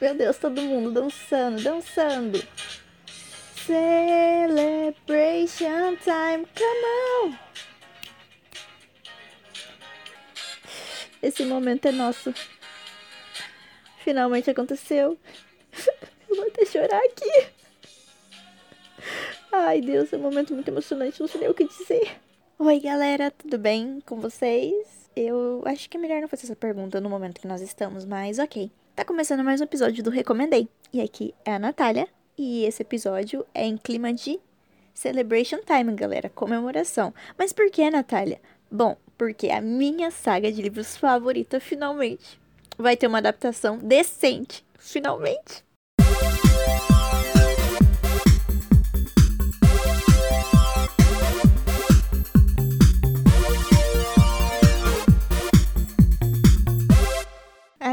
Meu Deus, todo mundo dançando, dançando. Celebration time, come on! Esse momento é nosso. Finalmente aconteceu. Eu vou até chorar aqui. Ai, Deus, é um momento muito emocionante, não sei nem o que dizer. Oi, galera, tudo bem com vocês? Eu acho que é melhor não fazer essa pergunta no momento que nós estamos, mas ok. Tá começando mais um episódio do Recomendei. E aqui é a Natália. E esse episódio é em clima de Celebration Time, galera. Comemoração. Mas por que, Natália? Bom, porque a minha saga de livros favorita finalmente vai ter uma adaptação decente. Finalmente.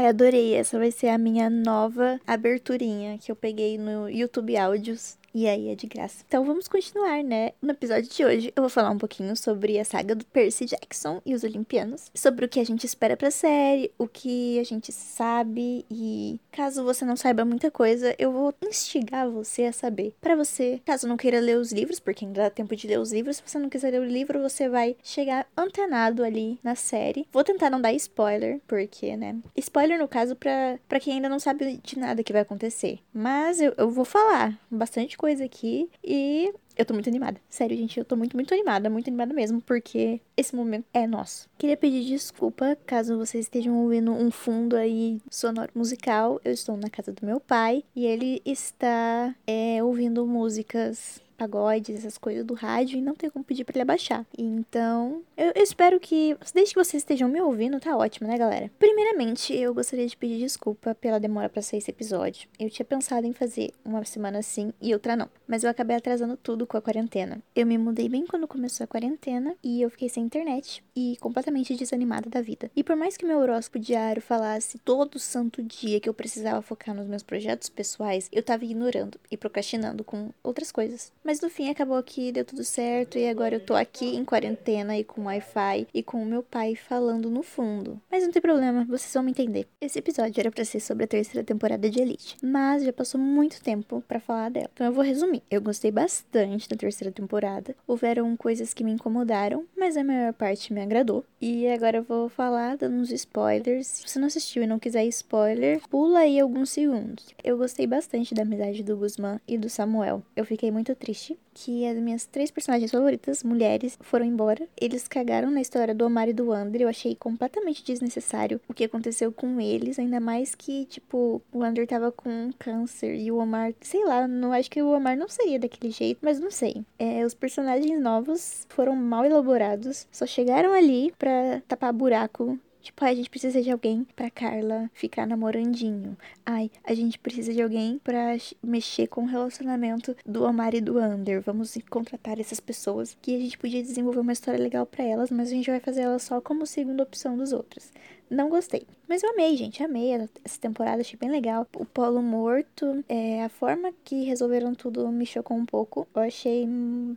Adorei. Essa vai ser a minha nova aberturinha que eu peguei no YouTube Áudios e aí é de graça. Então vamos continuar, né? No episódio de hoje eu vou falar um pouquinho sobre a saga do Percy Jackson e os Olimpianos, sobre o que a gente espera pra série, o que a gente sabe e caso você não saiba muita coisa, eu vou instigar você a saber. Para você, caso não queira ler os livros, porque ainda dá tempo de ler os livros, se você não quiser ler o livro, você vai chegar antenado ali na série. Vou tentar não dar spoiler, porque, né? Spoiler no caso pra quem ainda não sabe de nada que vai acontecer. Mas eu, eu vou falar bastante coisa coisa aqui e eu tô muito animada. Sério, gente, eu tô muito, muito animada, muito animada mesmo, porque esse momento é nosso. Queria pedir desculpa caso vocês estejam ouvindo um fundo aí sonoro musical. Eu estou na casa do meu pai e ele está é, ouvindo músicas pagodes, essas coisas do rádio, e não tem como pedir para ele abaixar. Então, eu, eu, espero que, desde que vocês estejam me ouvindo, tá ótimo, né, galera? Primeiramente, eu gostaria de pedir desculpa pela demora para sair esse episódio. Eu tinha pensado em fazer uma semana sim e outra não, mas eu acabei atrasando tudo com a quarentena. Eu me mudei bem quando começou a quarentena e eu fiquei sem internet e completamente desanimada da vida. E por mais que meu horóscopo diário falasse todo santo dia que eu precisava focar nos meus projetos pessoais, eu tava ignorando e procrastinando com outras coisas. Mas no fim acabou que deu tudo certo e agora eu tô aqui em quarentena e com Wi-Fi e com o meu pai falando no fundo. Mas não tem problema, vocês vão me entender. Esse episódio era para ser sobre a terceira temporada de Elite, mas já passou muito tempo para falar dela. Então eu vou resumir. Eu gostei bastante da terceira temporada. Houveram coisas que me incomodaram, mas a maior parte me agradou. E agora eu vou falar dando uns spoilers. Se você não assistiu e não quiser spoiler, pula aí alguns segundos. Eu gostei bastante da amizade do Guzmán e do Samuel. Eu fiquei muito triste triste que as minhas três personagens favoritas, mulheres, foram embora. Eles cagaram na história do Omar e do Wander. Eu achei completamente desnecessário o que aconteceu com eles. Ainda mais que, tipo, o Wander tava com câncer e o Omar, sei lá, não acho que o Omar não seria daquele jeito, mas não sei. É, os personagens novos foram mal elaborados, só chegaram ali pra tapar buraco Tipo, ai, a gente precisa de alguém pra Carla ficar namorandinho. Ai, a gente precisa de alguém pra mexer com o relacionamento do Omar e do Ander. Vamos contratar essas pessoas que a gente podia desenvolver uma história legal para elas, mas a gente vai fazer elas só como segunda opção dos outros. Não gostei. Mas eu amei, gente. Amei essa temporada, achei bem legal. O Polo Morto, é, a forma que resolveram tudo me chocou um pouco. Eu achei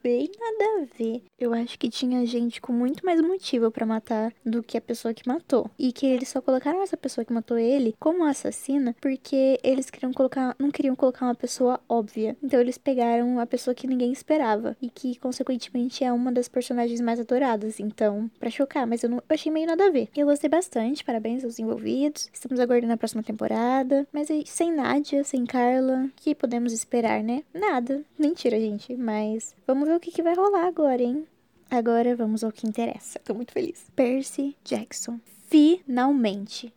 bem nada a ver. Eu acho que tinha gente com muito mais motivo para matar do que a pessoa que matou. E que eles só colocaram essa pessoa que matou ele como assassina porque eles queriam colocar, não queriam colocar uma pessoa óbvia. Então eles pegaram a pessoa que ninguém esperava e que consequentemente é uma das personagens mais adoradas. Então, para chocar, mas eu, não, eu achei meio nada a ver. Eu gostei bastante parabéns aos envolvidos. Estamos aguardando a próxima temporada. Mas sem Nádia, sem Carla, o que podemos esperar, né? Nada. Mentira, gente. Mas vamos ver o que, que vai rolar agora, hein? Agora vamos ao que interessa. Tô muito feliz. Percy Jackson. Finalmente.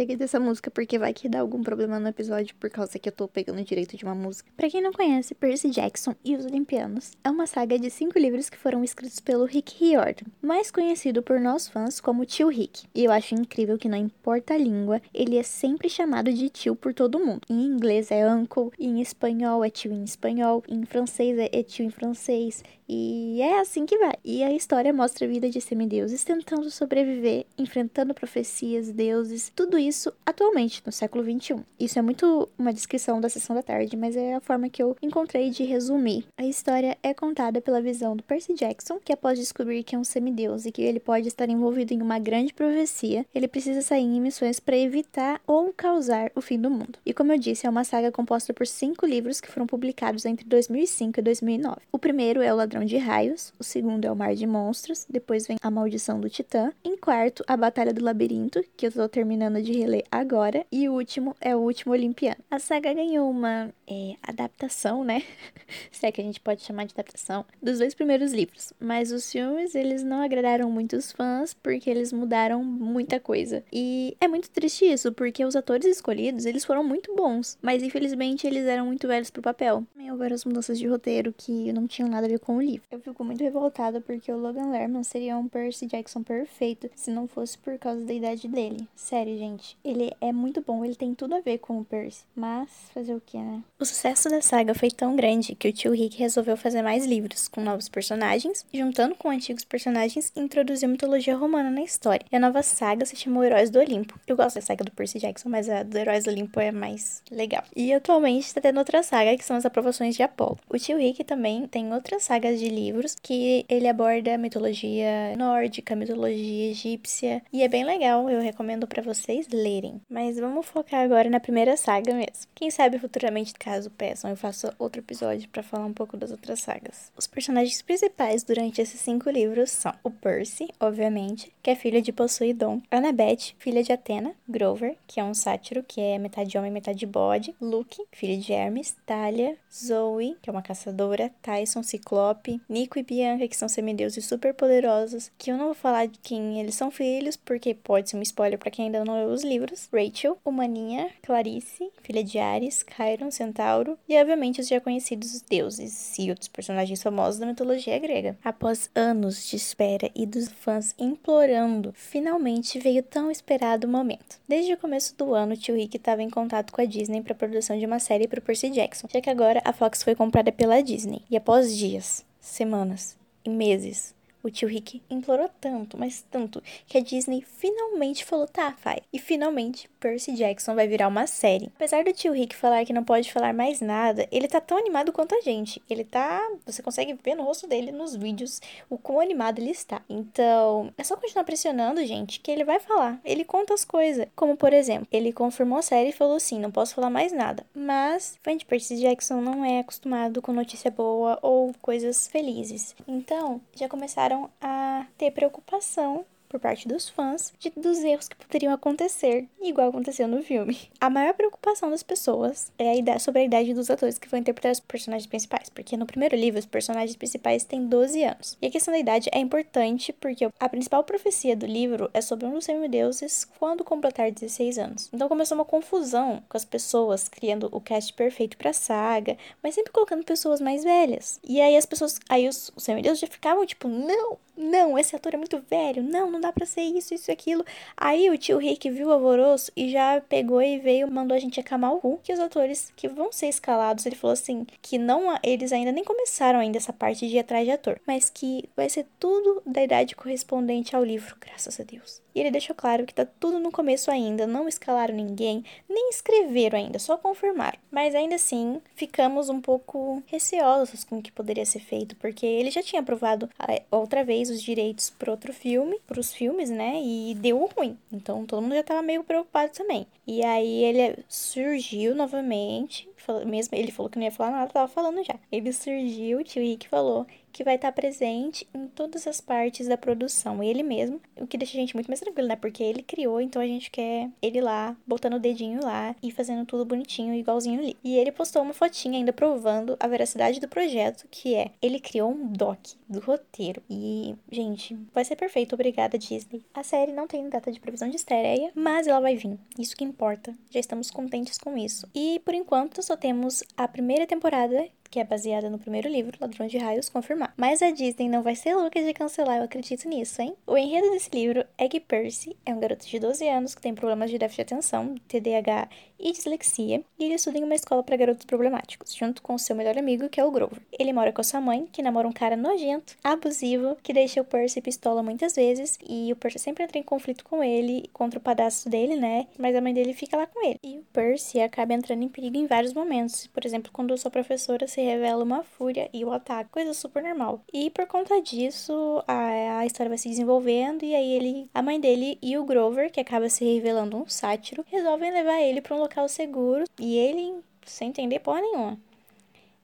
Cheguei dessa música porque vai que dá algum problema no episódio por causa que eu tô pegando direito de uma música. Para quem não conhece, Percy Jackson e os Olimpianos é uma saga de cinco livros que foram escritos pelo Rick Riordan, mais conhecido por nós fãs como Tio Rick. E eu acho incrível que não importa a língua, ele é sempre chamado de tio por todo mundo. Em inglês é uncle, em espanhol é tio em espanhol, em francês é tio em francês, e é assim que vai. E a história mostra a vida de semideuses tentando sobreviver, enfrentando profecias, deuses, tudo isso isso atualmente, no século XXI. Isso é muito uma descrição da sessão da tarde, mas é a forma que eu encontrei de resumir. A história é contada pela visão do Percy Jackson, que após descobrir que é um semideus e que ele pode estar envolvido em uma grande profecia, ele precisa sair em missões para evitar ou causar o fim do mundo. E como eu disse, é uma saga composta por cinco livros que foram publicados entre 2005 e 2009. O primeiro é O Ladrão de Raios, o segundo é O Mar de Monstros, depois vem A Maldição do Titã, em quarto, A Batalha do Labirinto, que eu tô terminando de reler agora, e o último é O Último Olimpiano. A saga ganhou uma é, adaptação, né? Se é que a gente pode chamar de adaptação, dos dois primeiros livros. Mas os filmes, eles não agradaram muitos fãs porque eles mudaram muita coisa. E é muito triste isso, porque os atores escolhidos, eles foram muito bons, mas infelizmente eles eram muito velhos pro papel. E houveram as mudanças de roteiro que não tinham nada a ver com o livro. Eu fico muito revoltada porque o Logan Lerman seria um Percy Jackson perfeito se não fosse por causa da idade dele. Sério, gente. Ele é muito bom, ele tem tudo a ver com o Percy. Mas fazer o que, né? O sucesso da saga foi tão grande que o tio Rick resolveu fazer mais livros com novos personagens, e juntando com antigos personagens, introduziu mitologia romana na história. E a nova saga se chamou Heróis do Olimpo. Eu gosto da saga do Percy Jackson, mas a do Heróis do Olimpo é mais legal. E atualmente está tendo outra saga que são as aprovações de Apolo. O tio Rick também tem outras sagas de livros que ele aborda mitologia nórdica, mitologia egípcia, e é bem legal, eu recomendo para vocês lerem. Mas vamos focar agora na primeira saga mesmo. Quem sabe futuramente, caso peçam, eu faço outro episódio para falar um pouco das outras sagas. Os personagens principais durante esses cinco livros são o Percy, obviamente, que é filho de Poseidon, Annabeth, filha de Atena, Grover, que é um sátiro, que é metade homem, metade bode, Luke, filho de Hermes, Talia, Zoe, que é uma caçadora, Tyson, Ciclope, Nico e Bianca, que são semideuses super poderosos, que eu não vou falar de quem eles são filhos, porque pode ser um spoiler para quem ainda não leu os livros, Rachel, Humaninha, Clarice, filha de Ares, Chiron, Centauro, e obviamente os já conhecidos deuses e outros personagens famosos da mitologia grega. Após anos de espera e dos fãs implorando, finalmente veio tão esperado o momento. Desde o começo do ano, o tio Rick estava em contato com a Disney para a produção de uma série para Percy Jackson, já que agora a Fox foi comprada pela Disney. E após dias, semanas e meses o tio Rick implorou tanto, mas tanto, que a Disney finalmente falou: tá, faz. E finalmente, Percy Jackson vai virar uma série. Apesar do tio Rick falar que não pode falar mais nada, ele tá tão animado quanto a gente. Ele tá. Você consegue ver no rosto dele, nos vídeos, o quão animado ele está. Então, é só continuar pressionando, gente, que ele vai falar. Ele conta as coisas. Como, por exemplo, ele confirmou a série e falou assim: não posso falar mais nada. Mas, fã de Percy Jackson não é acostumado com notícia boa ou coisas felizes. Então, já começaram a ter preocupação por parte dos fãs de, dos erros que poderiam acontecer, igual aconteceu no filme. A maior preocupação das pessoas é a idade, sobre a idade dos atores que vão interpretar os personagens principais, porque no primeiro livro os personagens principais têm 12 anos. E a questão da idade é importante porque a principal profecia do livro é sobre um dos semideuses quando completar 16 anos. Então começou uma confusão com as pessoas criando o cast perfeito para a saga, mas sempre colocando pessoas mais velhas. E aí as pessoas, aí os, os semideuses já ficavam tipo, não, não, esse ator é muito velho, não, não dá pra ser isso, isso e aquilo. Aí o tio Rick viu o alvoroço e já pegou e veio, mandou a gente acalmar o cu, que os atores que vão ser escalados, ele falou assim, que não, eles ainda nem começaram ainda essa parte de ir atrás de ator, mas que vai ser tudo da idade correspondente ao livro, graças a Deus. E ele deixou claro que tá tudo no começo ainda, não escalaram ninguém, nem escreveram ainda, só confirmaram. Mas ainda assim, ficamos um pouco receosos com o que poderia ser feito, porque ele já tinha aprovado ah, outra vez os direitos para outro filme, para os filmes, né? E deu ruim. Então todo mundo já tava meio preocupado também. E aí ele surgiu novamente, mesmo ele falou que não ia falar nada, tava falando já. Ele surgiu, o tio Rick falou que vai estar presente em todas as partes da produção, ele mesmo, o que deixa a gente muito mais tranquilo, né? Porque ele criou, então a gente quer ele lá, botando o dedinho lá e fazendo tudo bonitinho, igualzinho ali. E ele postou uma fotinha ainda provando a veracidade do projeto, que é, ele criou um doc do roteiro. E, gente, vai ser perfeito, obrigada Disney. A série não tem data de previsão de estreia, mas ela vai vir. Isso que importa. Já estamos contentes com isso. E por enquanto só temos a primeira temporada que é baseada no primeiro livro, Ladrão de Raios, confirmar. Mas a Disney não vai ser louca de cancelar, eu acredito nisso, hein? O enredo desse livro é que Percy é um garoto de 12 anos que tem problemas de déficit de atenção, TDAH e dislexia, e ele estuda em uma escola para garotos problemáticos, junto com seu melhor amigo, que é o Grover. Ele mora com sua mãe, que namora um cara nojento, abusivo, que deixa o Percy pistola muitas vezes, e o Percy sempre entra em conflito com ele, contra o padastro dele, né? Mas a mãe dele fica lá com ele. E o Percy acaba entrando em perigo em vários momentos, por exemplo, quando sua professora se revela uma fúria e o ataca, coisa super normal. E por conta disso, a, a história vai se desenvolvendo, e aí ele, a mãe dele e o Grover, que acaba se revelando um sátiro, resolvem levar ele para um local seguro e ele, sem entender porra nenhuma.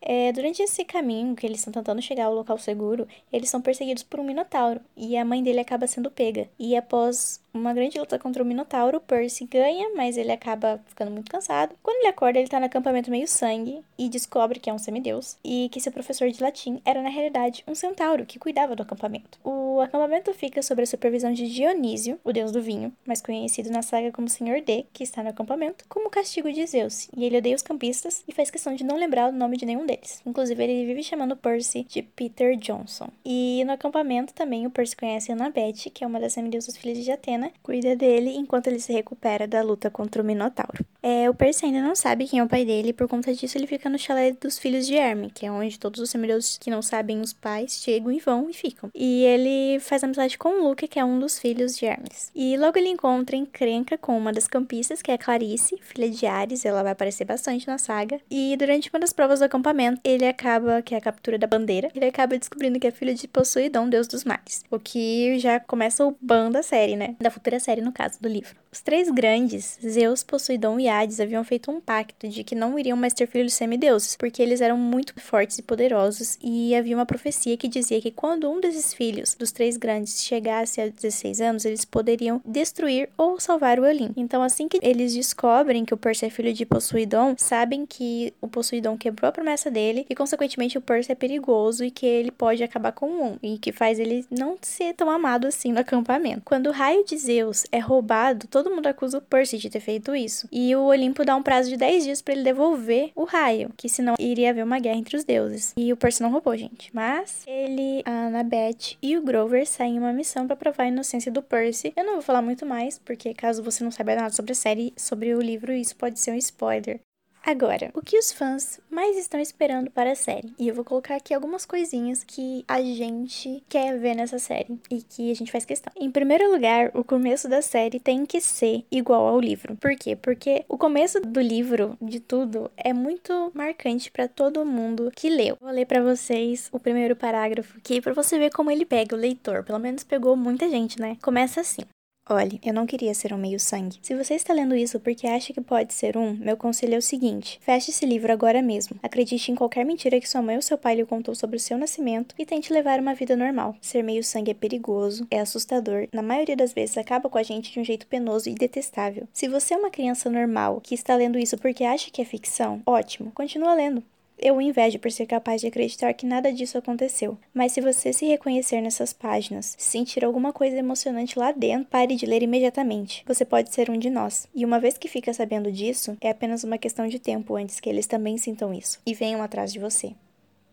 É, durante esse caminho que eles estão tentando chegar ao local seguro, eles são perseguidos por um minotauro e a mãe dele acaba sendo pega. E após uma grande luta contra o Minotauro, Percy ganha, mas ele acaba ficando muito cansado. Quando ele acorda, ele tá no acampamento meio sangue e descobre que é um semideus e que seu professor de latim era na realidade um centauro que cuidava do acampamento. O acampamento fica sob a supervisão de Dionísio, o deus do vinho, mais conhecido na saga como Senhor D, que está no acampamento, como castigo de Zeus. E ele odeia os campistas e faz questão de não lembrar o nome de nenhum deles. Inclusive, ele vive chamando Percy de Peter Johnson. E no acampamento também o Percy conhece Annabeth, que é uma das semideusas filhas de Atena cuida dele enquanto ele se recupera da luta contra o Minotauro. É, o Percy ainda não sabe quem é o pai dele e por conta disso ele fica no chalé dos filhos de Herme, que é onde todos os semideuses que não sabem os pais chegam e vão e ficam. E ele faz amizade com o Luke, que é um dos filhos de Hermes. E logo ele encontra encrenca com uma das campistas, que é Clarice, filha de Ares, ela vai aparecer bastante na saga. E durante uma das provas do acampamento, ele acaba, que é a captura da bandeira, ele acaba descobrindo que é filho de Poseidon, deus dos mares. O que já começa o ban da série, né? Da futura série, no caso do livro. Os três grandes, Zeus, Poseidon e Hades, haviam feito um pacto de que não iriam mais ter filhos semideuses, porque eles eram muito fortes e poderosos, e havia uma profecia que dizia que quando um desses filhos, dos três grandes, chegasse a 16 anos, eles poderiam destruir ou salvar o Olimpo. Então, assim que eles descobrem que o Percy é filho de Poseidon, sabem que o Poseidon quebrou a promessa dele e, consequentemente, o Percy é perigoso e que ele pode acabar com mundo, e que faz ele não ser tão amado assim no acampamento. Quando o raio de Zeus é roubado, todo mundo acusa o Percy de ter feito isso. E o Olimpo dá um prazo de 10 dias para ele devolver o raio, que senão iria haver uma guerra entre os deuses. E o Percy não roubou, gente. Mas ele, a Annabeth e o Grover saem em uma missão para provar a inocência do Percy. Eu não vou falar muito mais, porque caso você não saiba nada sobre a série, sobre o livro, isso pode ser um spoiler. Agora, o que os fãs mais estão esperando para a série? E eu vou colocar aqui algumas coisinhas que a gente quer ver nessa série e que a gente faz questão. Em primeiro lugar, o começo da série tem que ser igual ao livro. Por quê? Porque o começo do livro, de tudo, é muito marcante para todo mundo que leu. Vou ler para vocês o primeiro parágrafo aqui para você ver como ele pega o leitor. Pelo menos pegou muita gente, né? Começa assim. Olhe, eu não queria ser um meio-sangue. Se você está lendo isso porque acha que pode ser um, meu conselho é o seguinte: feche esse livro agora mesmo. Acredite em qualquer mentira que sua mãe ou seu pai lhe contou sobre o seu nascimento e tente levar uma vida normal. Ser meio-sangue é perigoso, é assustador, na maioria das vezes acaba com a gente de um jeito penoso e detestável. Se você é uma criança normal que está lendo isso porque acha que é ficção, ótimo, continua lendo. Eu o invejo por ser capaz de acreditar que nada disso aconteceu. Mas se você se reconhecer nessas páginas, sentir alguma coisa emocionante lá dentro, pare de ler imediatamente. Você pode ser um de nós. E uma vez que fica sabendo disso, é apenas uma questão de tempo antes que eles também sintam isso e venham atrás de você.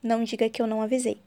Não diga que eu não avisei.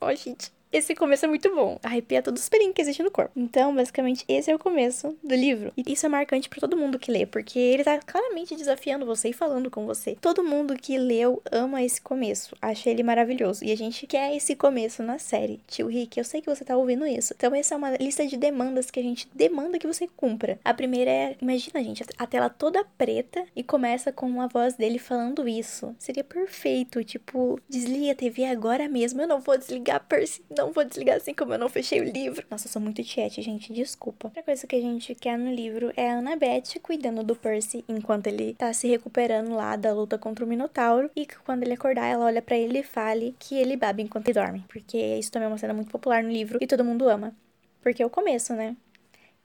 Oh, gente. Esse começo é muito bom. Arrepia todos os pelinhos que existem no corpo. Então, basicamente, esse é o começo do livro. E isso é marcante para todo mundo que lê, porque ele tá claramente desafiando você e falando com você. Todo mundo que leu ama esse começo. Acha ele maravilhoso. E a gente quer esse começo na série. Tio Rick, eu sei que você tá ouvindo isso. Então, essa é uma lista de demandas que a gente demanda que você cumpra. A primeira é, imagina, gente, a tela toda preta e começa com a voz dele falando isso. Seria perfeito. Tipo, desliga a TV agora mesmo. Eu não vou desligar, Percy não vou desligar assim como eu não fechei o livro. Nossa, eu sou muito tiete, gente, desculpa. Outra coisa que a gente quer no livro é a Annabeth cuidando do Percy enquanto ele tá se recuperando lá da luta contra o Minotauro. E que quando ele acordar, ela olha para ele e fale que ele bebe enquanto ele dorme. Porque isso também é uma cena muito popular no livro e todo mundo ama. Porque é o começo, né?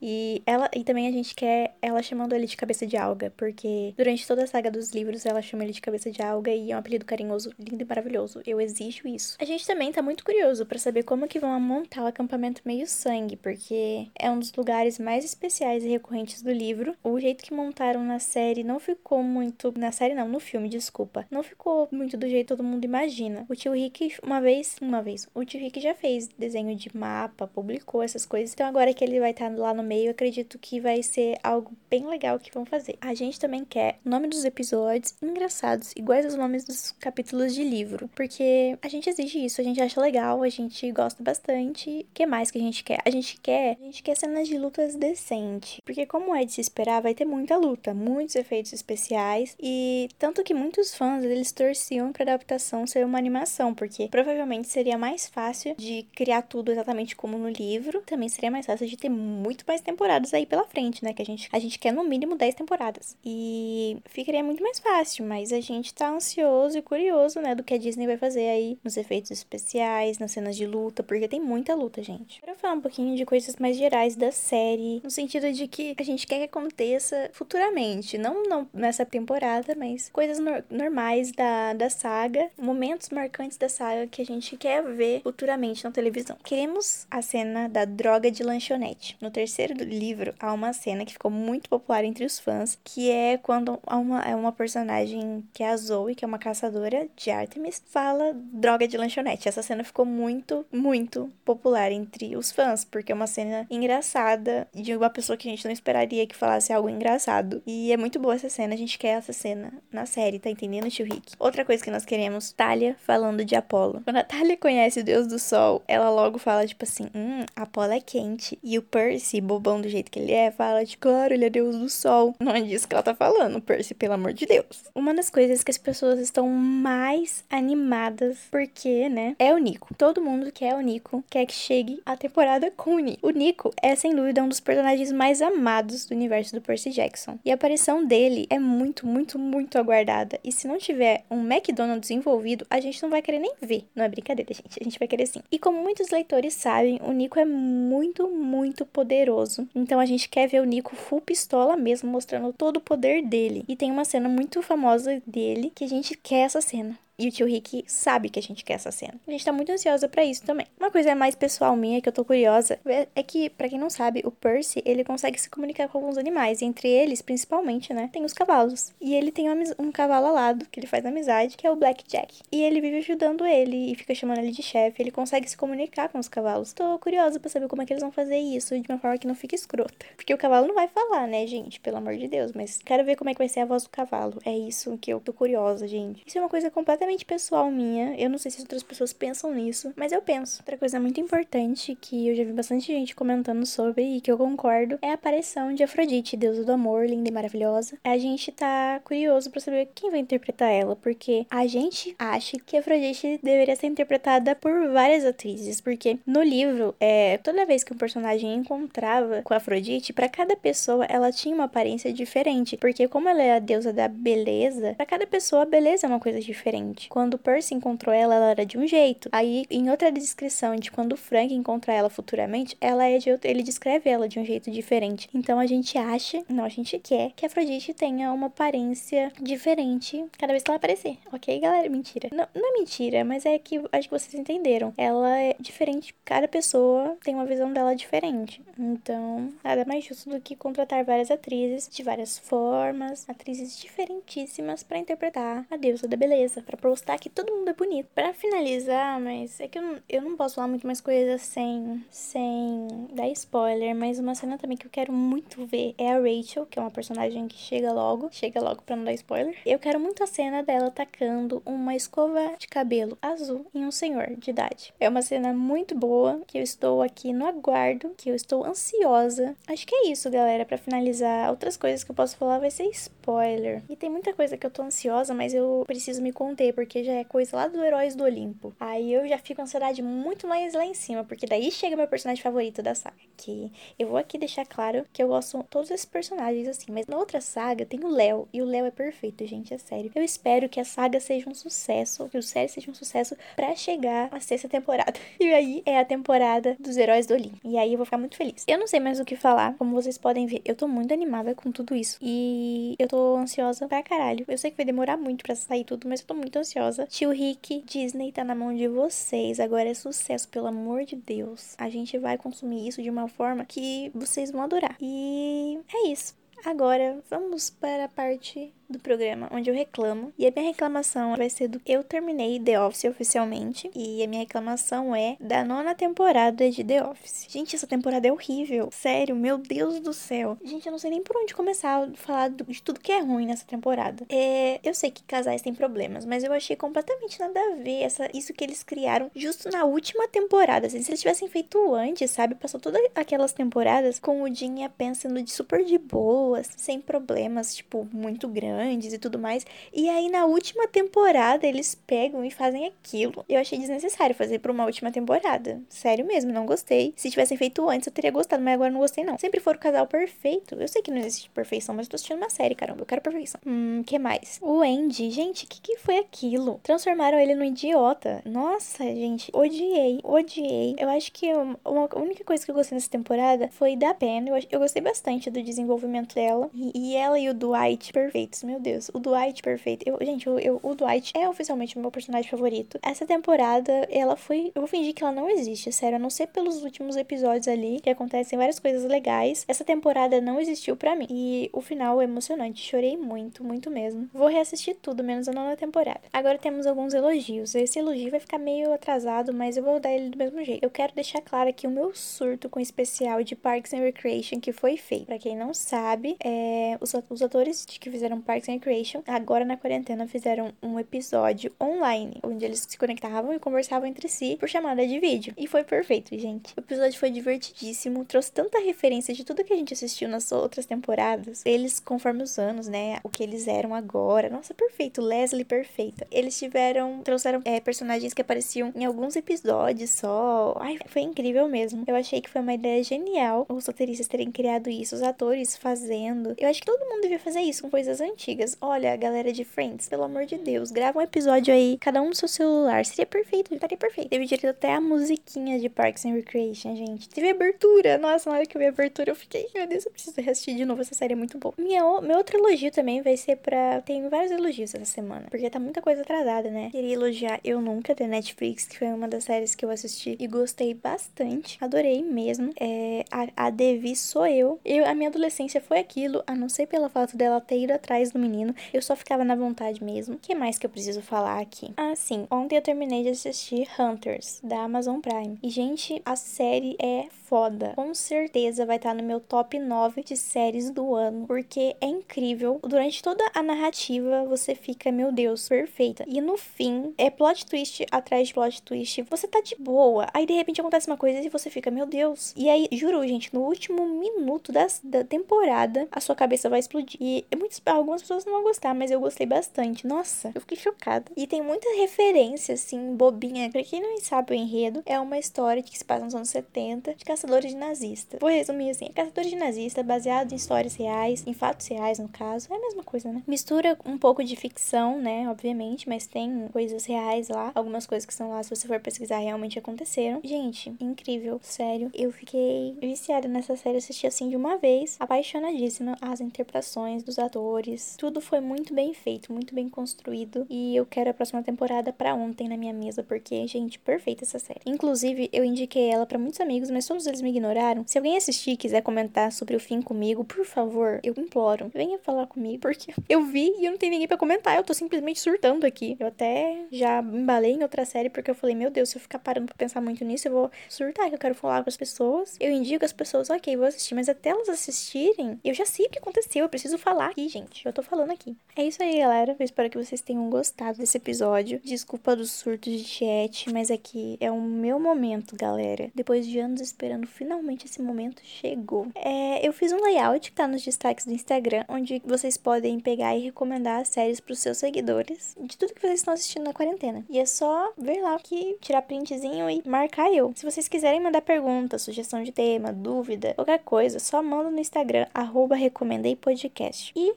E ela e também a gente quer ela chamando ele de cabeça de alga, porque durante toda a saga dos livros ela chama ele de cabeça de alga e é um apelido carinhoso, lindo e maravilhoso. Eu exijo isso. A gente também tá muito curioso para saber como que vão montar o acampamento meio sangue, porque é um dos lugares mais especiais e recorrentes do livro. O jeito que montaram na série não ficou muito na série não, no filme, desculpa. Não ficou muito do jeito que todo mundo imagina. O tio Rick uma vez, uma vez, o tio Rick já fez desenho de mapa, publicou essas coisas. Então agora que ele vai estar tá lá no meio, acredito que vai ser algo bem legal que vão fazer. A gente também quer nome dos episódios engraçados, iguais aos nomes dos capítulos de livro, porque a gente exige isso, a gente acha legal, a gente gosta bastante. O que mais que a gente quer? A gente quer, a gente quer cenas de lutas decentes, porque como é de se esperar, vai ter muita luta, muitos efeitos especiais e tanto que muitos fãs eles torciam para adaptação ser uma animação, porque provavelmente seria mais fácil de criar tudo exatamente como no livro, também seria mais fácil de ter muito mais temporadas aí pela frente, né? Que a gente, a gente quer no mínimo 10 temporadas. E ficaria muito mais fácil, mas a gente tá ansioso e curioso, né, do que a Disney vai fazer aí nos efeitos especiais, nas cenas de luta, porque tem muita luta, gente. Quero falar um pouquinho de coisas mais gerais da série, no sentido de que a gente quer que aconteça futuramente, não, não nessa temporada, mas coisas no normais da, da saga, momentos marcantes da saga que a gente quer ver futuramente na televisão. Queremos a cena da droga de lanchonete. No terceiro livro, há uma cena que ficou muito popular entre os fãs, que é quando uma, é uma personagem que é a Zoe, que é uma caçadora de Artemis, fala droga de lanchonete. Essa cena ficou muito, muito popular entre os fãs, porque é uma cena engraçada de uma pessoa que a gente não esperaria que falasse algo engraçado. E é muito boa essa cena, a gente quer essa cena na série, tá entendendo, tio Rick? Outra coisa que nós queremos, Talia falando de Apolo. Quando a Talia conhece o deus do sol, ela logo fala, tipo assim, hum, Apolo é quente. E o Percy, bobão do jeito que ele é, fala, tipo, claro, ele é deus do sol. Não é disso que ela tá falando, Percy, pelo amor de Deus. Uma das coisas que as pessoas estão mais animadas, porque, né, é o Nico. Todo mundo quer o Nico, quer que chegue a temporada com o Nico. O Nico é, sem dúvida, um dos personagens mais amados do universo do Percy Jackson. E a aparição dele é muito, muito, muito aguardada. E se não tiver um McDonald's envolvido, a gente não vai querer nem ver. Não é brincadeira, gente. A gente vai querer sim. E como muitos leitores sabem, o Nico é muito, muito poderoso. Então a gente quer ver o Nico full pistola mesmo, mostrando todo o poder dele. E tem uma cena muito famosa dele que a gente quer essa cena. E o tio Rick sabe que a gente quer essa cena. A gente tá muito ansiosa para isso também. Uma coisa mais pessoal minha que eu tô curiosa é que, para quem não sabe, o Percy, ele consegue se comunicar com alguns animais. Entre eles, principalmente, né, tem os cavalos. E ele tem um, um cavalo alado, que ele faz amizade, que é o Black Jack. E ele vive ajudando ele e fica chamando ele de chefe. Ele consegue se comunicar com os cavalos. Tô curiosa pra saber como é que eles vão fazer isso de uma forma que não fique escrota. Porque o cavalo não vai falar, né, gente? Pelo amor de Deus. Mas quero ver como é que vai ser a voz do cavalo. É isso que eu tô curiosa, gente. Isso é uma coisa completamente pessoal minha. Eu não sei se outras pessoas pensam nisso, mas eu penso. Outra coisa muito importante que eu já vi bastante gente comentando sobre e que eu concordo é a aparição de Afrodite, deusa do amor, linda e maravilhosa. A gente tá curioso para saber quem vai interpretar ela, porque a gente acha que Afrodite deveria ser interpretada por várias atrizes, porque no livro, é, toda vez que um personagem encontrava com Afrodite, para cada pessoa ela tinha uma aparência diferente, porque como ela é a deusa da beleza, para cada pessoa a beleza é uma coisa diferente diferente. Quando Percy encontrou ela, ela era de um jeito. Aí, em outra descrição de quando Frank encontra ela futuramente, ela é de outro, ele descreve ela de um jeito diferente. Então a gente acha, não, a gente quer que a Afrodite tenha uma aparência diferente cada vez que ela aparecer. Ok, galera? Mentira. Não, não é mentira, mas é que acho que vocês entenderam. Ela é diferente, cada pessoa tem uma visão dela diferente. Então, nada mais justo do que contratar várias atrizes de várias formas, atrizes diferentíssimas para interpretar a deusa da beleza, para postar que todo mundo é bonito. Para finalizar, mas é que eu não, eu não posso falar muito mais coisas sem, sem dar spoiler, mas uma cena também que eu quero muito ver é a Rachel, que é uma personagem que chega logo, chega logo para não dar spoiler. Eu quero muito a cena dela tacando uma escova de cabelo azul em um senhor de idade. É uma cena muito boa, que eu estou aqui no aguardo, que eu estou ansiosa. Acho que é isso, galera, para finalizar. Outras coisas que eu posso falar vai ser spoiler. E tem muita coisa que eu tô ansiosa, mas eu preciso me conter porque já é coisa lá do Heróis do Olimpo. Aí eu já fico com ansiedade muito mais lá em cima, porque daí chega meu personagem favorito da saga. Que eu vou aqui deixar claro que eu gosto todos esses personagens assim, mas na outra saga tem o Léo, e o Léo é perfeito, gente, é sério. Eu espero que a saga seja um sucesso, que o série seja um sucesso para chegar à sexta temporada. E aí é a temporada dos Heróis do Olimpo. E aí eu vou ficar muito feliz. Eu não sei mais o que falar, como vocês podem ver, eu tô muito animada com tudo isso. E eu tô ansiosa pra caralho. Eu sei que vai demorar muito para sair tudo, mas eu tô muito ansiosa. Tio Rick, Disney tá na mão de vocês. Agora é sucesso, pelo amor de Deus. A gente vai consumir isso de uma forma que vocês vão adorar. E é isso. Agora, vamos para a parte do programa onde eu reclamo. E a minha reclamação vai ser do eu terminei The Office oficialmente. E a minha reclamação é da nona temporada de The Office. Gente, essa temporada é horrível. Sério, meu Deus do céu. Gente, eu não sei nem por onde começar a falar de tudo que é ruim nessa temporada. É, eu sei que casais têm problemas, mas eu achei completamente nada a ver essa, isso que eles criaram justo na última temporada. Assim, se eles tivessem feito antes, sabe? Passou todas aquelas temporadas com o Jim e a Pen sendo de super de boas, sem problemas, tipo, muito grandes grandes e tudo mais. E aí na última temporada eles pegam e fazem aquilo. Eu achei desnecessário fazer pra uma última temporada. Sério mesmo, não gostei. Se tivessem feito antes eu teria gostado, mas agora não gostei não. Sempre for o casal perfeito. Eu sei que não existe perfeição, mas eu tô assistindo uma série, caramba. Eu quero perfeição. Hum, que mais? O Andy, gente, o que, que foi aquilo? Transformaram ele num idiota. Nossa, gente, odiei, odiei. Eu acho que uma, a única coisa que eu gostei nessa temporada foi da Pen. Eu, eu gostei bastante do desenvolvimento dela. E, e ela e o Dwight perfeitos. Meu meu Deus, o Dwight perfeito. Eu, gente, eu, eu, o Dwight é oficialmente o meu personagem favorito. Essa temporada, ela foi. Eu vou fingir que ela não existe, sério. A não ser pelos últimos episódios ali, que acontecem várias coisas legais. Essa temporada não existiu para mim. E o final é emocionante. Chorei muito, muito mesmo. Vou reassistir tudo, menos a nova temporada. Agora temos alguns elogios. Esse elogio vai ficar meio atrasado, mas eu vou dar ele do mesmo jeito. Eu quero deixar claro aqui o meu surto com o especial de Parks and Recreation que foi feito. Para quem não sabe, é, os, os atores que fizeram Parks Parks and Recreation, agora na quarentena fizeram um episódio online, onde eles se conectavam e conversavam entre si por chamada de vídeo. E foi perfeito, gente. O episódio foi divertidíssimo, trouxe tanta referência de tudo que a gente assistiu nas outras temporadas. Eles, conforme os anos, né, o que eles eram agora. Nossa, perfeito. Leslie, perfeita. Eles tiveram, trouxeram é, personagens que apareciam em alguns episódios só. Ai, foi incrível mesmo. Eu achei que foi uma ideia genial os roteiristas terem criado isso, os atores fazendo. Eu acho que todo mundo devia fazer isso com coisas antigas antigas. Olha, galera de Friends, pelo amor de Deus, grava um episódio aí, cada um no seu celular. Seria perfeito, estaria perfeito. Teve direito até a musiquinha de Parks and Recreation, gente. Teve abertura. Nossa, na hora que eu vi a abertura, eu fiquei, meu Deus, eu preciso reassistir de novo. Essa série é muito boa. Minha, meu outro elogio também vai ser pra. Tem vários elogios essa semana, porque tá muita coisa atrasada, né? Queria elogiar Eu Nunca da Netflix, que foi uma das séries que eu assisti e gostei bastante. Adorei mesmo. É, a, a Devi sou eu. eu. A minha adolescência foi aquilo, a não ser pela fato dela ter ido atrás do menino. Eu só ficava na vontade mesmo. O que mais que eu preciso falar aqui? Ah, sim. Ontem eu terminei de assistir Hunters, da Amazon Prime. E, gente, a série é foda. Com certeza vai estar no meu top 9 de séries do ano, porque é incrível. Durante toda a narrativa, você fica, meu Deus, perfeita. E no fim, é plot twist atrás de plot twist. Você tá de boa. Aí, de repente, acontece uma coisa e você fica, meu Deus. E aí, juro, gente, no último minuto das, da temporada, a sua cabeça vai explodir. E muitas, algumas pessoas não vão gostar, mas eu gostei bastante. Nossa, eu fiquei chocada. E tem muita referência, assim, bobinha. Pra quem não sabe o enredo, é uma história que se passa nos anos 70 de caçadores de nazista. Vou resumir assim: é caçadores de nazista baseado em histórias reais, em fatos reais, no caso. É a mesma coisa, né? Mistura um pouco de ficção, né? Obviamente, mas tem coisas reais lá. Algumas coisas que estão lá, se você for pesquisar, realmente aconteceram. Gente, incrível, sério. Eu fiquei viciada nessa série, assisti assim de uma vez, apaixonadíssima. As interpretações dos atores, tudo foi muito bem feito, muito bem construído. E eu quero a próxima temporada para ontem na minha mesa, porque, gente, perfeita essa série. Inclusive, eu indiquei ela para muitos amigos, mas todos eles me ignoraram. Se alguém assistir e quiser comentar sobre o fim comigo, por favor, eu imploro, venha falar comigo, porque eu vi e eu não tenho ninguém para comentar. Eu tô simplesmente surtando aqui. Eu até já embalei em outra série porque eu falei, meu Deus, se eu ficar parando pra pensar muito nisso, eu vou surtar, que eu quero falar com as pessoas. Eu indico as pessoas, ok, vou assistir, mas até elas assistirem, eu já sei o que aconteceu, eu preciso falar aqui, gente. Eu tô falando aqui. É isso aí, galera. Eu espero que vocês tenham gostado desse episódio. Desculpa dos surtos de chat, mas aqui é o meu momento, galera. Depois de anos esperando, finalmente esse momento chegou. É, eu fiz um layout que tá nos destaques do Instagram, onde vocês podem pegar e recomendar as séries pros seus seguidores de tudo que vocês estão assistindo na quarentena. E é só ver lá que tirar printzinho e marcar eu. Se vocês quiserem mandar pergunta, sugestão de tema, dúvida, qualquer coisa, só manda no Instagram, arroba recomendei podcast. E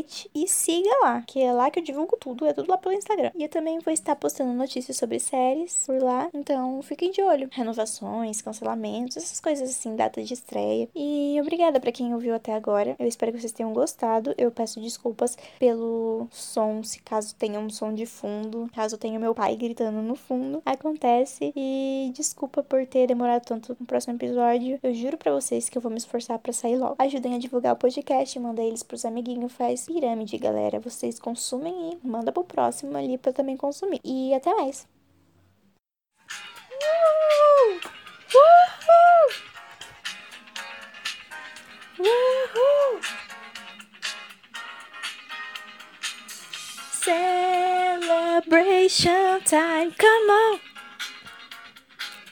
aproveite e siga lá, que é lá que eu divulgo tudo, é tudo lá pelo Instagram. E eu também vou estar postando notícias sobre séries por lá, então fiquem de olho. Renovações, cancelamentos, essas coisas assim, data de estreia. E obrigada para quem ouviu até agora. Eu espero que vocês tenham gostado. Eu peço desculpas pelo som, se caso tenha um som de fundo, caso tenha meu pai gritando no fundo. Acontece. E desculpa por ter demorado tanto no próximo episódio. Eu juro para vocês que eu vou me esforçar para sair logo. Ajudem a divulgar o podcast, manda eles pros amiguinhos, faz pirâmide, galera. Vocês consumem e manda pro próximo ali pra também consumir. E até mais. Uhul! Uhul! Celebration time, come on!